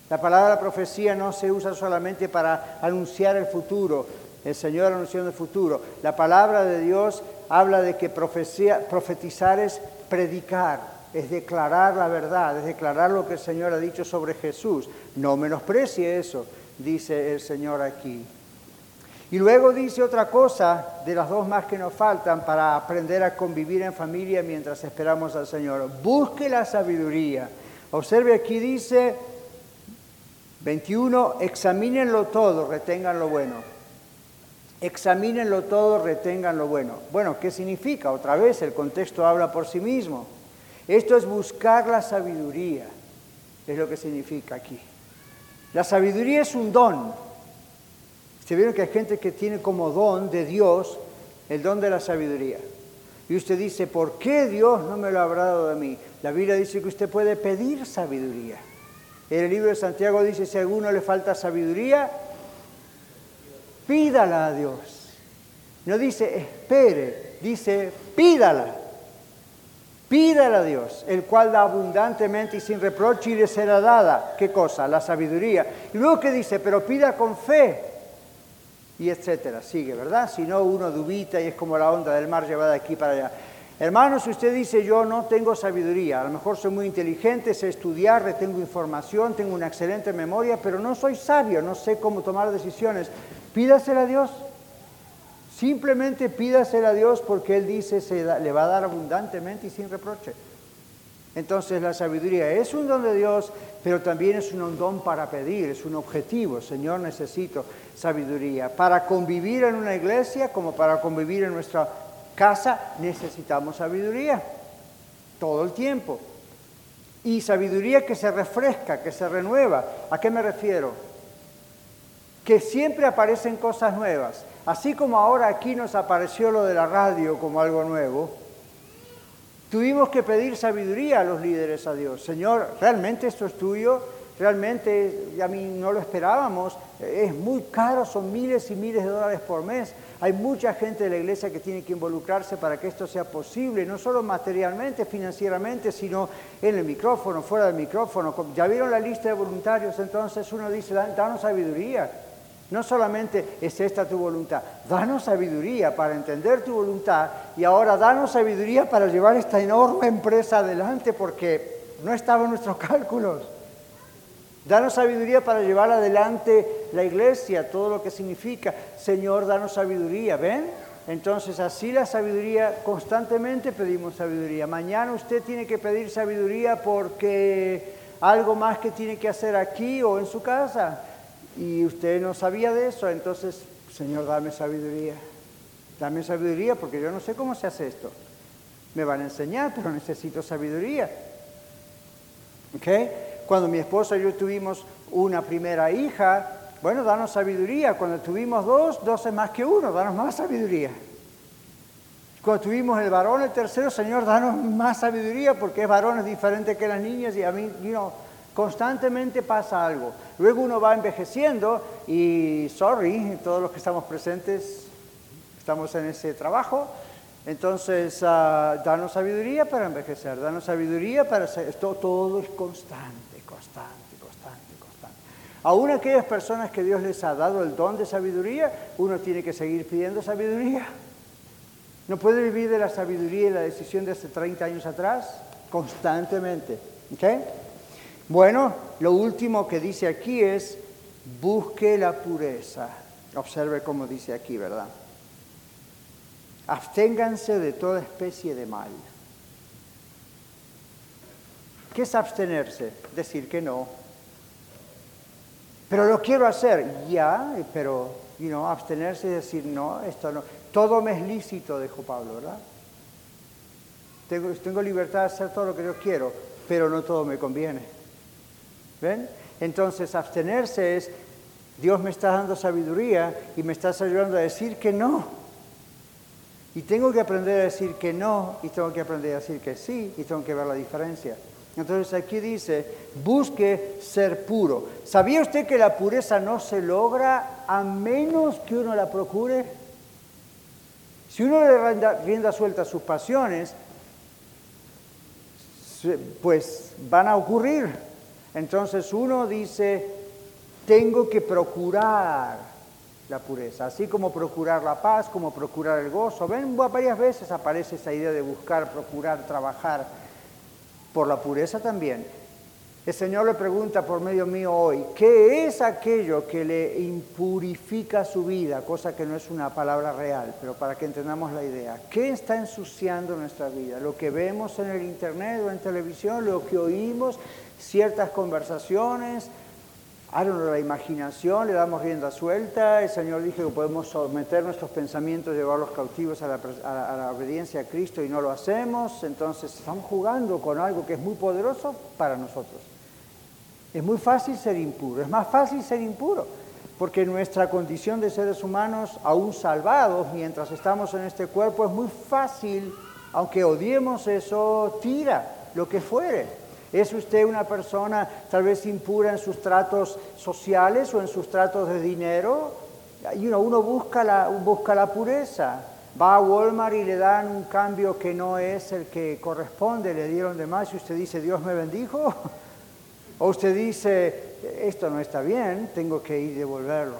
La palabra profecía no se usa solamente para anunciar el futuro, el Señor anunciando el futuro. La palabra de Dios habla de que profetizar es predicar, es declarar la verdad, es declarar lo que el Señor ha dicho sobre Jesús. No menosprecie eso, dice el Señor aquí. Y luego dice otra cosa de las dos más que nos faltan para aprender a convivir en familia mientras esperamos al Señor. Busque la sabiduría. Observe aquí dice, 21, examínenlo todo, retengan lo bueno. Examínenlo todo, retengan lo bueno. Bueno, ¿qué significa? Otra vez, el contexto habla por sí mismo. Esto es buscar la sabiduría, es lo que significa aquí. La sabiduría es un don. Ustedes vieron que hay gente que tiene como don de Dios el don de la sabiduría. Y usted dice, ¿por qué Dios no me lo habrá dado de mí? La Biblia dice que usted puede pedir sabiduría. En el libro de Santiago dice, si a alguno le falta sabiduría, pídala a Dios. No dice espere, dice pídala. Pídala a Dios, el cual da abundantemente y sin reproche y le será dada. ¿Qué cosa? La sabiduría. Y luego que dice, pero pida con fe. Y etcétera. Sigue, ¿verdad? Si no, uno dubita y es como la onda del mar llevada aquí para allá. Hermanos, si usted dice yo no tengo sabiduría, a lo mejor soy muy inteligente, sé estudiar, retengo información, tengo una excelente memoria, pero no soy sabio, no sé cómo tomar decisiones, pídasela a Dios. Simplemente pídasela a Dios porque Él dice se le va a dar abundantemente y sin reproche. Entonces la sabiduría es un don de Dios, pero también es un don para pedir, es un objetivo. Señor, necesito sabiduría para convivir en una iglesia como para convivir en nuestra casa necesitamos sabiduría todo el tiempo. Y sabiduría que se refresca, que se renueva. ¿A qué me refiero? Que siempre aparecen cosas nuevas. Así como ahora aquí nos apareció lo de la radio como algo nuevo, tuvimos que pedir sabiduría a los líderes a Dios. Señor, ¿realmente esto es tuyo? Realmente a mí no lo esperábamos. Es muy caro, son miles y miles de dólares por mes. Hay mucha gente de la iglesia que tiene que involucrarse para que esto sea posible, no solo materialmente, financieramente, sino en el micrófono, fuera del micrófono. ¿Ya vieron la lista de voluntarios? Entonces uno dice, danos sabiduría. No solamente es esta tu voluntad, danos sabiduría para entender tu voluntad y ahora danos sabiduría para llevar esta enorme empresa adelante porque no estaba en nuestros cálculos. Danos sabiduría para llevar adelante la iglesia, todo lo que significa. Señor, danos sabiduría, ¿ven? Entonces así la sabiduría, constantemente pedimos sabiduría. Mañana usted tiene que pedir sabiduría porque algo más que tiene que hacer aquí o en su casa. Y usted no sabía de eso, entonces, Señor, dame sabiduría. Dame sabiduría porque yo no sé cómo se hace esto. Me van a enseñar, pero necesito sabiduría. ¿Ok? Cuando mi esposa y yo tuvimos una primera hija, bueno, danos sabiduría. Cuando tuvimos dos, dos es más que uno, danos más sabiduría. Cuando tuvimos el varón, el tercero, Señor, danos más sabiduría porque es varón, es diferente que las niñas y a mí, you constantemente pasa algo. Luego uno va envejeciendo y, sorry, todos los que estamos presentes estamos en ese trabajo, entonces, uh, danos sabiduría para envejecer, danos sabiduría para hacer esto, todo es constante constante, constante, constante. Aún aquellas personas que Dios les ha dado el don de sabiduría, uno tiene que seguir pidiendo sabiduría. No puede vivir de la sabiduría y la decisión de hace 30 años atrás constantemente. Bueno, lo último que dice aquí es, busque la pureza. Observe cómo dice aquí, ¿verdad? Absténganse de toda especie de mal. ¿Qué es abstenerse? Decir que no. Pero lo quiero hacer, ya, pero, you know, abstenerse y decir no, esto no. Todo me es lícito, dijo Pablo, ¿verdad? Tengo, tengo libertad de hacer todo lo que yo quiero, pero no todo me conviene. Entonces, abstenerse es, Dios me está dando sabiduría y me estás ayudando a decir que no. Y tengo que aprender a decir que no, y tengo que aprender a decir que sí, y tengo que ver la diferencia. Entonces aquí dice, busque ser puro. ¿Sabía usted que la pureza no se logra a menos que uno la procure? Si uno le rienda suelta sus pasiones, pues van a ocurrir. Entonces uno dice, tengo que procurar la pureza, así como procurar la paz, como procurar el gozo. Ven, varias veces aparece esa idea de buscar, procurar, trabajar por la pureza también. El Señor le pregunta por medio mío hoy, ¿qué es aquello que le impurifica su vida? Cosa que no es una palabra real, pero para que entendamos la idea. ¿Qué está ensuciando nuestra vida? Lo que vemos en el Internet o en televisión, lo que oímos, ciertas conversaciones, a la imaginación, le damos rienda suelta. El Señor dijo que podemos someter nuestros pensamientos, llevarlos cautivos a la, a la, obediencia a Cristo y no lo hacemos. Entonces estamos jugando con algo que es muy poderoso para nosotros. Es muy fácil ser impuro, es más fácil ser impuro, porque nuestra condición de seres humanos, aún salvados mientras estamos en este cuerpo, es muy fácil, aunque odiemos eso, tira lo que fuere. ¿Es usted una persona tal vez impura en sus tratos sociales o en sus tratos de dinero? uno busca la, busca la pureza. Va a Walmart y le dan un cambio que no es el que corresponde, le dieron de más y usted dice, Dios me bendijo. O usted dice, esto no está bien, tengo que ir devolverlo.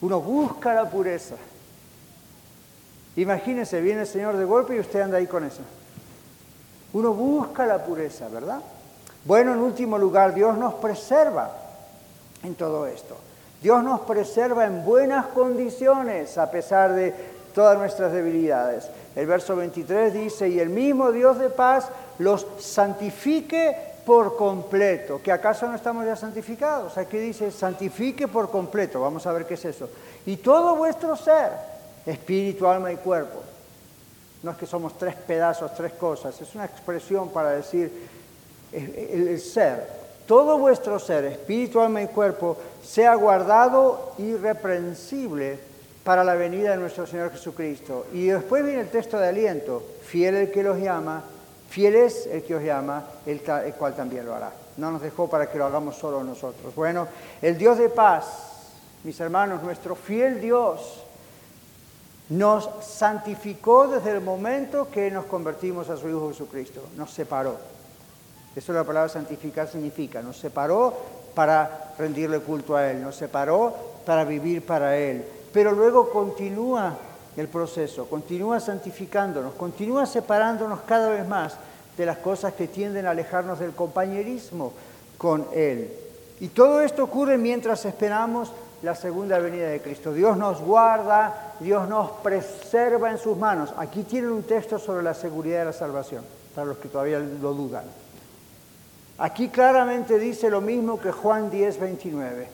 Uno busca la pureza. Imagínese, viene el Señor de golpe y usted anda ahí con eso. Uno busca la pureza, ¿verdad? Bueno, en último lugar, Dios nos preserva en todo esto. Dios nos preserva en buenas condiciones a pesar de todas nuestras debilidades. El verso 23 dice, y el mismo Dios de paz los santifique por completo. ¿Que acaso no estamos ya santificados? Aquí dice, santifique por completo. Vamos a ver qué es eso. Y todo vuestro ser, espíritu, alma y cuerpo no es que somos tres pedazos, tres cosas, es una expresión para decir el, ser. Todo vuestro ser, espíritu, alma y cuerpo, sea guardado irreprensible para la venida de nuestro Señor Jesucristo. Y después viene el texto de aliento, fiel el que los llama, fiel es el que os llama, el, el cual también lo hará. No nos dejó para que lo hagamos solo nosotros. Bueno, el Dios de paz, mis hermanos, nuestro fiel Dios, nos santificó desde el momento que nos convertimos a su Hijo Jesucristo. Nos separó. Eso es la palabra santificar significa. Nos separó para rendirle culto a Él. Nos separó para vivir para Él. Pero luego continúa el proceso, continúa santificándonos, continúa separándonos cada vez más de las cosas que tienden a alejarnos del compañerismo con Él. Y todo esto ocurre mientras esperamos la segunda venida de Cristo. Dios nos guarda, Dios nos preserva en sus manos. Aquí tienen un texto sobre la seguridad de la salvación, para los que todavía lo dudan. Aquí claramente dice lo mismo que Juan 10, 29.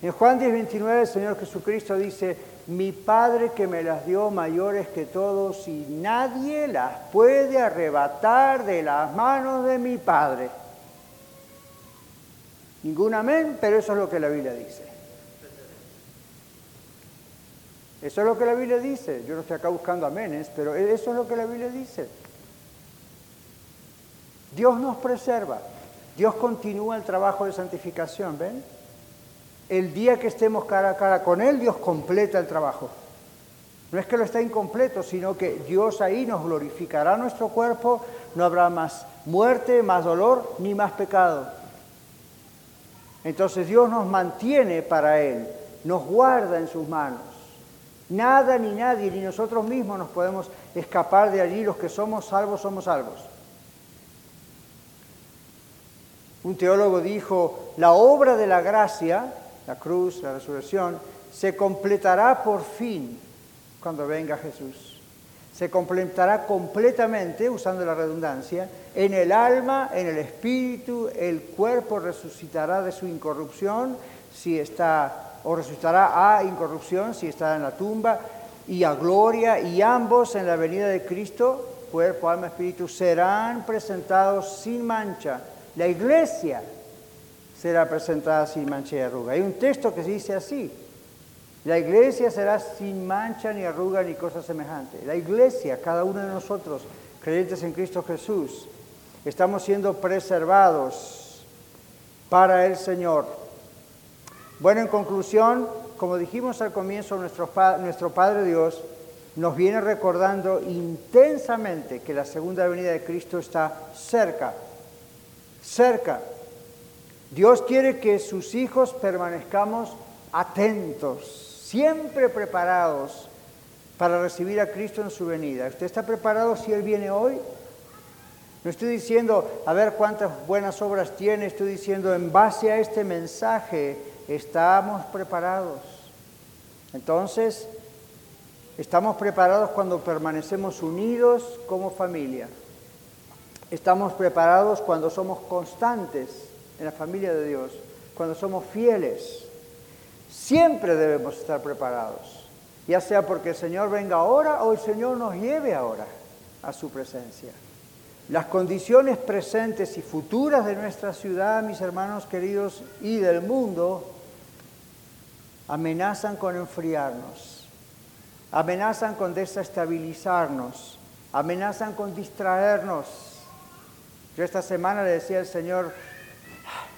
En Juan 10, 29 el Señor Jesucristo dice, mi Padre que me las dio mayores que todos y nadie las puede arrebatar de las manos de mi Padre. Ningún amén, pero eso es lo que la Biblia dice. Eso es lo que la Biblia dice. Yo no estoy acá buscando amenes, pero eso es lo que la Biblia dice. Dios nos preserva. Dios continúa el trabajo de santificación, ¿ven? El día que estemos cara a cara con Él, Dios completa el trabajo. No es que lo está incompleto, sino que Dios ahí nos glorificará nuestro cuerpo, no habrá más muerte, más dolor, ni más pecado. Entonces Dios nos mantiene para Él, nos guarda en sus manos. Nada ni nadie, ni nosotros mismos nos podemos escapar de allí. Los que somos salvos, somos salvos. Un teólogo dijo, la obra de la gracia, la cruz, la resurrección, se completará por fin cuando venga Jesús. Se completará completamente, usando la redundancia, en el alma, en el espíritu, el cuerpo resucitará de su incorrupción si está, o resucitará a incorrupción si está en la tumba, y a gloria, y ambos en la venida de Cristo, cuerpo, alma, espíritu, serán presentados sin mancha. La iglesia será presentada sin mancha y arruga. Hay un texto que dice así, la iglesia será sin mancha ni arruga ni cosa semejante. La iglesia, cada uno de nosotros, creyentes en Cristo Jesús, estamos siendo preservados para el Señor. Bueno, en conclusión, como dijimos al comienzo, nuestro, Padre Dios nos viene recordando intensamente que la segunda venida de Cristo está cerca, cerca. Dios quiere que sus hijos permanezcamos atentos, siempre preparados para recibir a Cristo en su venida. ¿Usted está preparado si Él viene hoy? No estoy diciendo, a ver cuántas buenas obras tiene, estoy diciendo, en base a este mensaje, estamos preparados. Entonces, estamos preparados cuando permanecemos unidos como familia. Estamos preparados cuando somos constantes en la familia de Dios, cuando somos fieles. Siempre debemos estar preparados, ya sea porque el Señor venga ahora o el Señor nos lleve ahora a su presencia. Las condiciones presentes y futuras de nuestra ciudad, mis hermanos queridos, y del mundo, amenazan con enfriarnos, amenazan con desestabilizarnos, amenazan con distraernos. Yo esta semana le decía al Señor,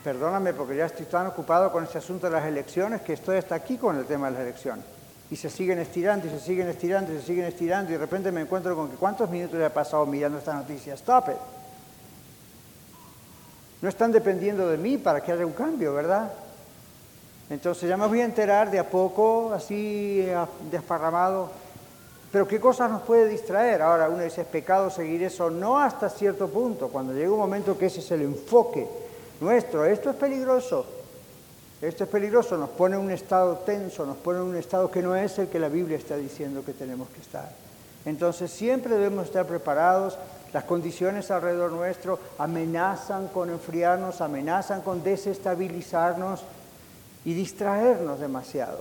perdóname porque ya estoy tan ocupado con este asunto de las elecciones que estoy hasta aquí con el tema de las elecciones. Y se siguen estirando y se siguen estirando y se siguen estirando y de repente me encuentro con que cuántos minutos he pasado mirando esta noticia. Stop it. No están dependiendo de mí para que haya un cambio, ¿verdad? Entonces ya me voy a enterar de a poco, así desparramado. Pero ¿qué cosas nos puede distraer? Ahora uno dice, es pecado seguir eso. No hasta cierto punto, cuando llega un momento que ese es el enfoque nuestro. Esto es peligroso. Esto es peligroso, nos pone en un estado tenso, nos pone en un estado que no es el que la Biblia está diciendo que tenemos que estar. Entonces siempre debemos estar preparados. Las condiciones alrededor nuestro amenazan con enfriarnos, amenazan con desestabilizarnos y distraernos demasiado.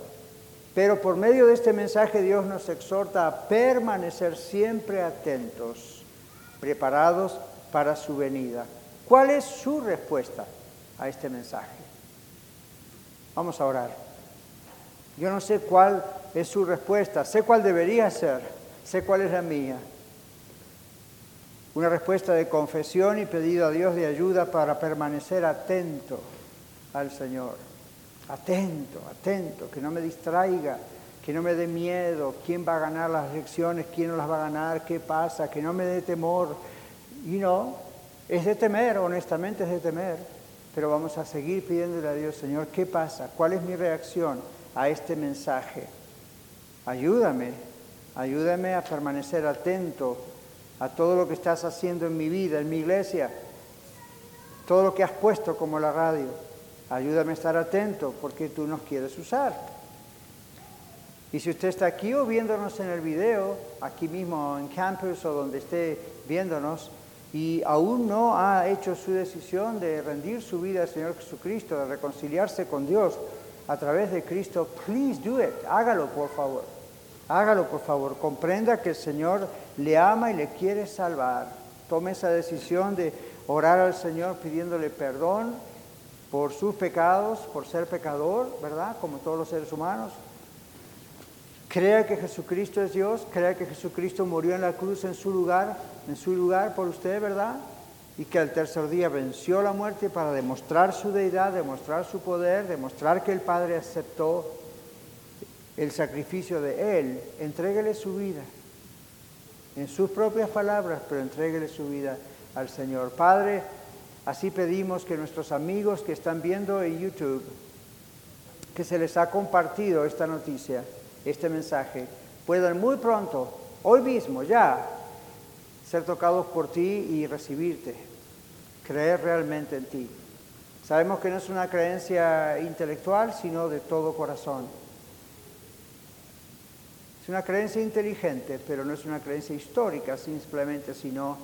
Pero por medio de este mensaje Dios nos exhorta a permanecer siempre atentos, preparados para su venida. ¿Cuál es su respuesta a este mensaje? Vamos a orar. Yo no sé cuál es su respuesta, sé cuál debería ser, sé cuál es la mía. Una respuesta de confesión y pedido a Dios de ayuda para permanecer atento al Señor. Atento, atento, que no me distraiga, que no me dé miedo, quién va a ganar las elecciones, quién no las va a ganar, qué pasa, que no me dé temor. Y no, es de temer, honestamente es de temer, pero vamos a seguir pidiéndole a Dios, Señor, ¿qué pasa? ¿Cuál es mi reacción a este mensaje? Ayúdame, ayúdame a permanecer atento a todo lo que estás haciendo en mi vida, en mi iglesia, todo lo que has puesto como la radio. Ayúdame a estar atento porque tú nos quieres usar. Y si usted está aquí o viéndonos en el video, aquí mismo en campus o donde esté viéndonos, y aún no ha hecho su decisión de rendir su vida al Señor Jesucristo, de reconciliarse con Dios a través de Cristo, please do it. Hágalo, por favor. Hágalo, por favor. Comprenda que el Señor le ama y le quiere salvar. Tome esa decisión de orar al Señor pidiéndole perdón por sus pecados, por ser pecador, ¿verdad? Como todos los seres humanos. Crea que Jesucristo es Dios, crea que Jesucristo murió en la cruz en su lugar, en su lugar por usted, ¿verdad? Y que al tercer día venció la muerte para demostrar su deidad, demostrar su poder, demostrar que el Padre aceptó el sacrificio de Él. Entréguele su vida, en sus propias palabras, pero entréguele su vida al Señor. Padre, así pedimos que nuestros amigos que están viendo en YouTube, que se les ha compartido esta noticia, este mensaje, puedan muy pronto, hoy mismo ya, ser tocados por ti y recibirte, creer realmente en ti. Sabemos que no es una creencia intelectual, sino de todo corazón. Es una creencia inteligente, pero no es una creencia histórica simplemente, sino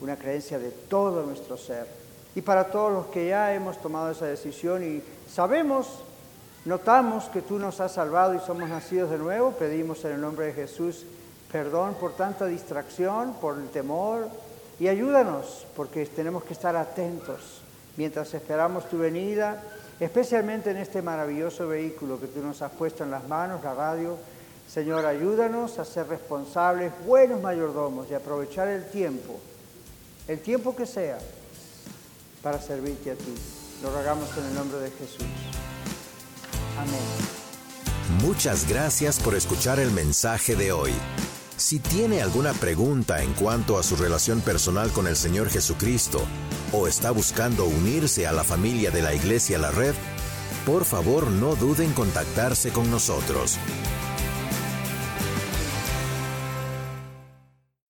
una creencia de todo nuestro ser. Y para todos los que ya hemos tomado esa decisión y sabemos, notamos que tú nos has salvado y somos nacidos de nuevo, pedimos en el nombre de Jesús perdón por tanta distracción, por el temor, y ayúdanos, porque tenemos que estar atentos mientras esperamos tu venida, especialmente en este maravilloso vehículo que tú nos has puesto en las manos, la radio. Señor, ayúdanos a ser responsables, buenos mayordomos y aprovechar el tiempo, el tiempo que sea, para servirte a ti. Lo rogamos en el nombre de Jesús. Amén. Muchas gracias por escuchar el mensaje de hoy. Si tiene alguna pregunta en cuanto a su relación personal con el Señor Jesucristo o está buscando unirse a la familia de la Iglesia La Red, por favor no duden en contactarse con nosotros.